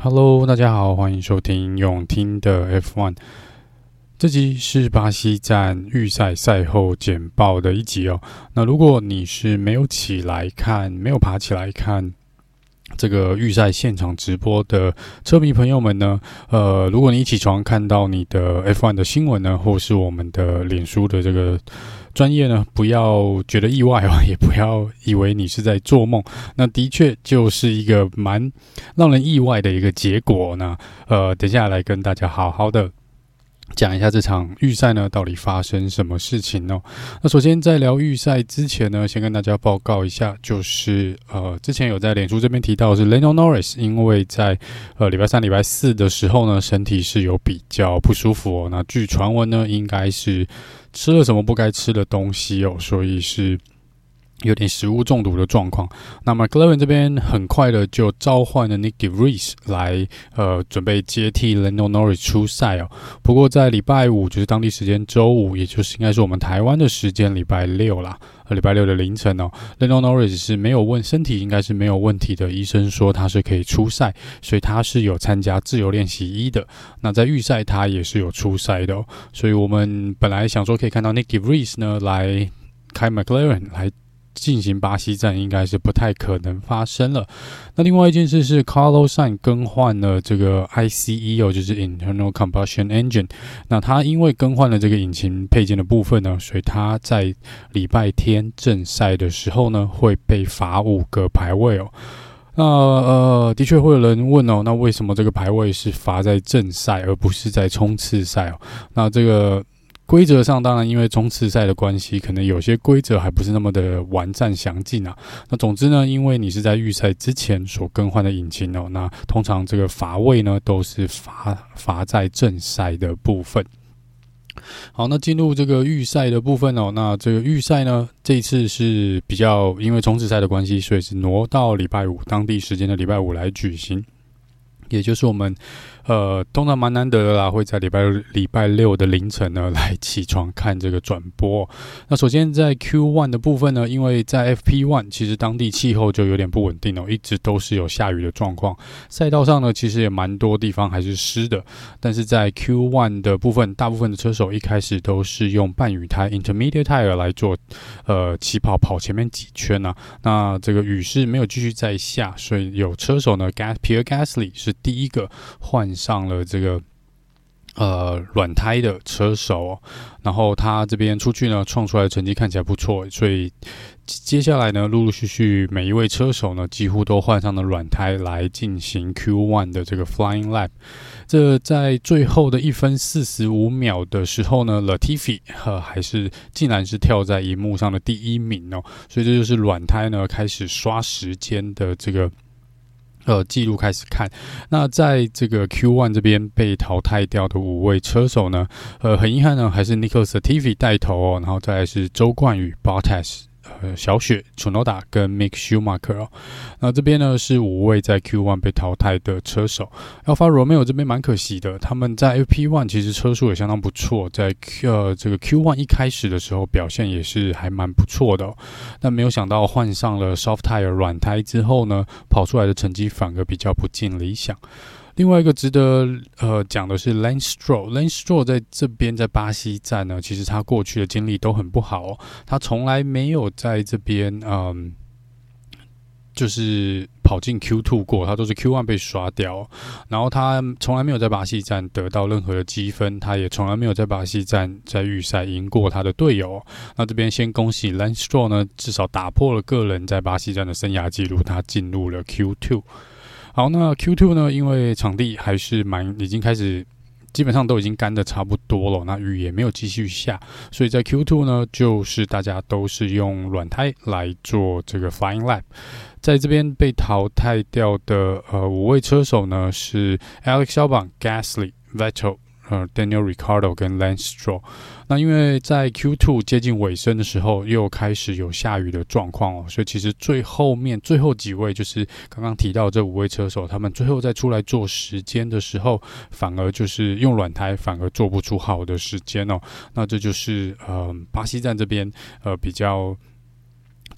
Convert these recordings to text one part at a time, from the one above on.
Hello，大家好，欢迎收听永听的 F1。这集是巴西站预赛赛后简报的一集哦。那如果你是没有起来看，没有爬起来看这个预赛现场直播的车迷朋友们呢，呃，如果你一起床看到你的 F1 的新闻呢，或是我们的脸书的这个。专业呢，不要觉得意外哦，也不要以为你是在做梦。那的确就是一个蛮让人意外的一个结果。呢呃，等下来跟大家好好的讲一下这场预赛呢，到底发生什么事情呢？那首先在聊预赛之前呢，先跟大家报告一下，就是呃，之前有在脸书这边提到是 Lando Norris，因为在呃礼拜三、礼拜四的时候呢，身体是有比较不舒服哦。那据传闻呢，应该是。吃了什么不该吃的东西哦，所以是有点食物中毒的状况。那么 McLaren 这边很快的就召唤了 Nicky r e s e 来，呃，准备接替 Leno Norris 出赛哦。不过在礼拜五，就是当地时间周五，也就是应该是我们台湾的时间礼拜六啦。呃，礼拜六的凌晨哦，Leno Norris 是没有问身体应该是没有问题的，医生说他是可以出赛，所以他是有参加自由练习一的。那在预赛他也是有出赛的哦，所以我们本来想说可以看到 Nicky r e s e 呢来开 McLaren 来。进行巴西站应该是不太可能发生了。那另外一件事是，Carlosan 更换了这个 ICE 哦，就是 Internal Combustion Engine。那他因为更换了这个引擎配件的部分呢，所以他在礼拜天正赛的时候呢，会被罚五个排位哦。那呃，的确会有人问哦，那为什么这个排位是罚在正赛而不是在冲刺赛哦？那这个。规则上，当然因为冲刺赛的关系，可能有些规则还不是那么的完善详尽啊。那总之呢，因为你是在预赛之前所更换的引擎哦，那通常这个罚位呢都是罚罚在正赛的部分。好，那进入这个预赛的部分哦，那这个预赛呢，这一次是比较因为冲刺赛的关系，所以是挪到礼拜五当地时间的礼拜五来举行。也就是我们，呃，通常蛮难得的啦，会在礼拜礼拜六的凌晨呢 来起床看这个转播。那首先在 Q One 的部分呢，因为在 FP One 其实当地气候就有点不稳定哦，一直都是有下雨的状况。赛道上呢，其实也蛮多地方还是湿的。但是在 Q One 的部分，大部分的车手一开始都是用半雨胎 （Intermediate tire） 来做，呃，起跑跑前面几圈呢、啊。那这个雨是没有继续再下，所以有车手呢，Gas Pierre Gasly 是。第一个换上了这个呃软胎的车手，然后他这边出去呢，创出来的成绩看起来不错，所以接下来呢，陆陆续续每一位车手呢，几乎都换上了软胎来进行 Q One 的这个 Flying Lap。这在最后的一分四十五秒的时候呢，Latifi 呃还是竟然是跳在荧幕上的第一名哦，所以这就是软胎呢开始刷时间的这个。呃，记录开始看，那在这个 Q One 这边被淘汰掉的五位车手呢，呃，很遗憾呢，还是 Nico Statify 带头哦，然后再来是周冠宇 Bottas。呃，小雪、Tsunoda 跟 Mick Schumacher 哦，那这边呢是五位在 Q1 被淘汰的车手。Alfa Romeo 这边蛮可惜的，他们在 FP1 其实车速也相当不错，在 Q 这个 Q1 一开始的时候表现也是还蛮不错的。但没有想到换上了 Soft Tire 软胎之后呢，跑出来的成绩反而比较不尽理想。另外一个值得呃讲的是 Lance Stroll，Lance Stroll 在这边在巴西站呢，其实他过去的经历都很不好，他从来没有在这边嗯，就是跑进 Q Two 过，他都是 Q One 被刷掉，然后他从来没有在巴西站得到任何的积分，他也从来没有在巴西站在预赛赢过他的队友。那这边先恭喜 Lance Stroll 呢，至少打破了个人在巴西站的生涯记录，他进入了 Q Two。好，那 Q2 呢？因为场地还是蛮已经开始，基本上都已经干的差不多了。那雨也没有继续下，所以在 Q2 呢，就是大家都是用软胎来做这个 Flying Lap。在这边被淘汰掉的呃五位车手呢，是 Alex Albon、Gasly、Vettel。呃，Daniel Ricardo 跟 Lance Stroll，那因为在 Q2 接近尾声的时候，又开始有下雨的状况哦，所以其实最后面最后几位就是刚刚提到这五位车手，他们最后再出来做时间的时候，反而就是用软胎，反而做不出好的时间哦。那这就是呃巴西站这边呃比较。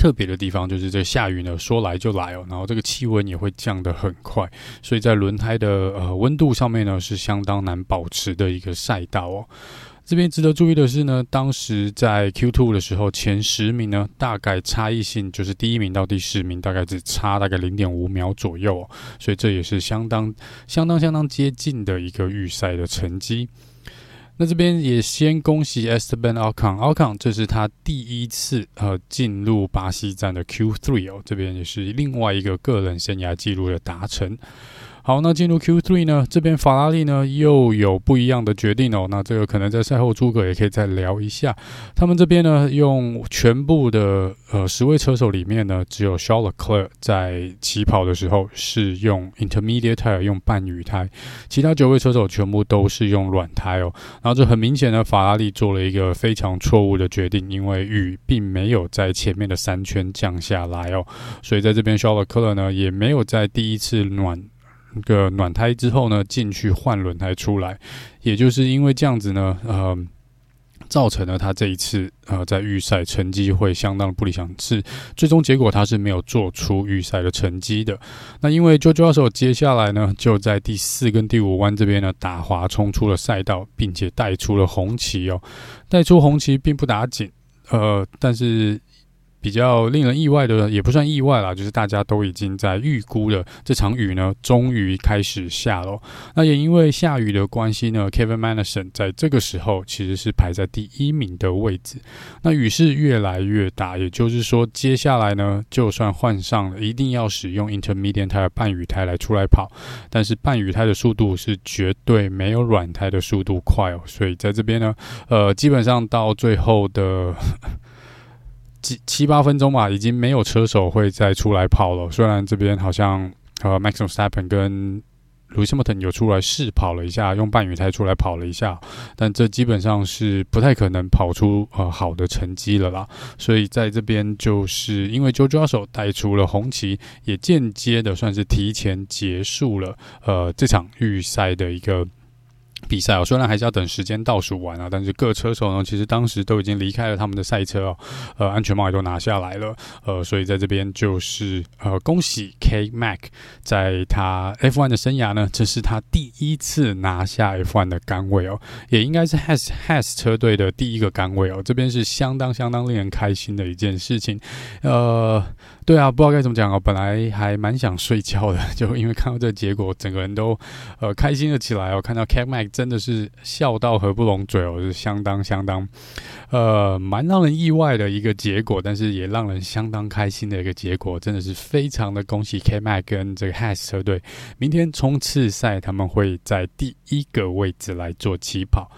特别的地方就是这下雨呢，说来就来哦，然后这个气温也会降得很快，所以在轮胎的呃温度上面呢是相当难保持的一个赛道哦。这边值得注意的是呢，当时在 Q2 的时候，前十名呢大概差异性就是第一名到第十名大概只差大概零点五秒左右哦，所以这也是相当相当相当接近的一个预赛的成绩。那这边也先恭喜 Esteban Ocon，Ocon 这是他第一次呃进入巴西站的 Q3 哦，这边也是另外一个个人生涯纪录的达成。好，那进入 Q3 呢，这边法拉利呢又有不一样的决定哦。那这个可能在赛后诸葛也可以再聊一下。他们这边呢，用全部的呃十位车手里面呢，只有 Charles c l e r 在起跑的时候是用 Intermediate tire 用半雨胎，其他九位车手全部都是用软胎哦。然后这很明显呢，法拉利做了一个非常错误的决定，因为雨并没有在前面的三圈降下来哦，所以在这边 Charles c l e r 呢也没有在第一次暖。个暖胎之后呢，进去换轮胎出来，也就是因为这样子呢，呃，造成了他这一次呃在预赛成绩会相当的不理想，是最终结果他是没有做出预赛的成绩的。那因为 Jojo 手接下来呢就在第四跟第五弯这边呢打滑冲出了赛道，并且带出了红旗哦，带出红旗并不打紧，呃，但是。比较令人意外的，也不算意外啦，就是大家都已经在预估了这场雨呢，终于开始下了。那也因为下雨的关系呢，Kevin Magnussen 在这个时候其实是排在第一名的位置。那雨势越来越大，也就是说，接下来呢，就算换上了，一定要使用 Intermediate tire 半雨胎来出来跑，但是半雨胎的速度是绝对没有软胎的速度快哦。所以在这边呢，呃，基本上到最后的。七七八分钟吧，已经没有车手会再出来跑了。虽然这边好像呃，Max Verstappen 跟 Lewis Hamilton 有出来试跑了一下，用半雨胎出来跑了一下，但这基本上是不太可能跑出呃好的成绩了啦。所以在这边就是因为 George Russell 带出了红旗，也间接的算是提前结束了呃这场预赛的一个。比赛哦，虽然还是要等时间倒数完啊，但是各车手呢，其实当时都已经离开了他们的赛车哦，呃，安全帽也都拿下来了，呃，所以在这边就是呃，恭喜 K Mac 在他 F1 的生涯呢，这是他第一次拿下 F1 的杆位哦，也应该是 Has Has 车队的第一个杆位哦，这边是相当相当令人开心的一件事情，呃。对啊，不知道该怎么讲哦。本来还蛮想睡觉的，就因为看到这个结果，整个人都呃开心了起来哦。看到 K Mac 真的是笑到合不拢嘴哦，是相当相当呃蛮让人意外的一个结果，但是也让人相当开心的一个结果，真的是非常的恭喜 K Mac 跟这个 Has 车队，明天冲刺赛他们会在第一个位置来做起跑。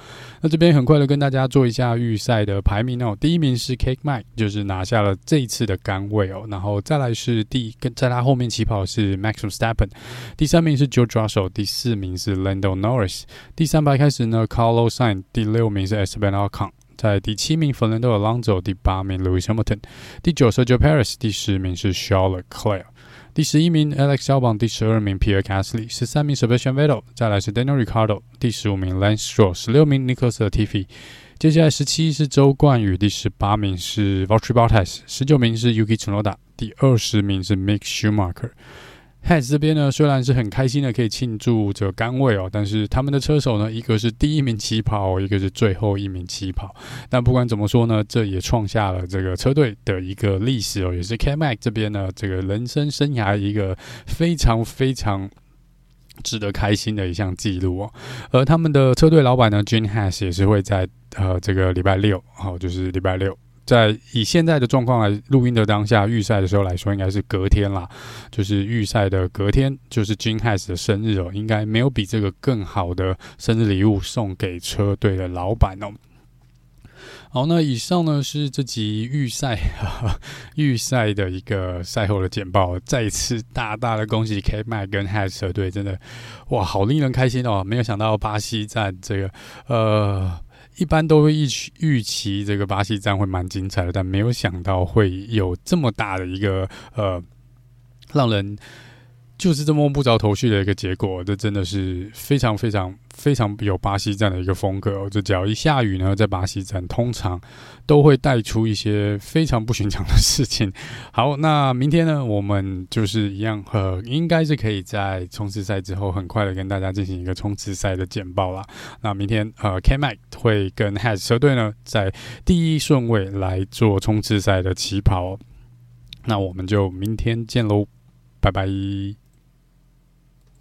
那这边很快的跟大家做一下预赛的排名哦，第一名是 K Mac，就是拿下了这一次的杆位哦，然后。再来是第跟在他后面起跑是 Max Verstappen，第三名是 George Russell，第四名是 Lando Norris，第三排开始呢 Carlos Sainz，第六名是 Esteban Ocon，在第七名 Fernando Alonso，第八名 Lewis Hamilton，第九，Sergio p a r i s 第十名是 Charles Leclerc，第十一名 Alex Albon，第十二名 Pierre Gasly，十三名 Sebastian Vettel，再来是 Daniel r i c a r d o 第十五名 Lance Stroll，十六名 Nicholas Latifi。接下来十七是周冠宇，第十八名是 Valtteri Bottas，十九名是 Yuki Tsunoda，第二十名是 Mick Schumacher。Haas 这边呢，虽然是很开心的可以庆祝这个杆位哦，但是他们的车手呢，一个是第一名起跑，一个是最后一名起跑。但不管怎么说呢，这也创下了这个车队的一个历史哦，也是 K-Mac 这边呢，这个人生生涯一个非常非常。值得开心的一项记录哦，而他们的车队老板呢，Jean Has 也是会在呃这个礼拜六，好，就是礼拜六，在以现在的状况来录音的当下，预赛的时候来说，应该是隔天啦，就是预赛的隔天，就是 Jean Has 的生日哦，应该没有比这个更好的生日礼物送给车队的老板哦。好，那以上呢是这集预赛 预赛的一个赛后的简报。再一次大大的恭喜 K Mac 跟 Haas 车队，真的哇，好令人开心哦！没有想到巴西站这个呃，一般都会预预期这个巴西站会蛮精彩的，但没有想到会有这么大的一个呃，让人就是这么摸不着头绪的一个结果，这真的是非常非常非常有巴西站的一个风格哦。这只要一下雨呢，在巴西站通常都会带出一些非常不寻常的事情。好，那明天呢，我们就是一样，呃，应该是可以在冲刺赛之后很快的跟大家进行一个冲刺赛的简报啦。那明天呃，K-Mag 会跟 Hatch 车队呢，在第一顺位来做冲刺赛的起跑。那我们就明天见喽，拜拜。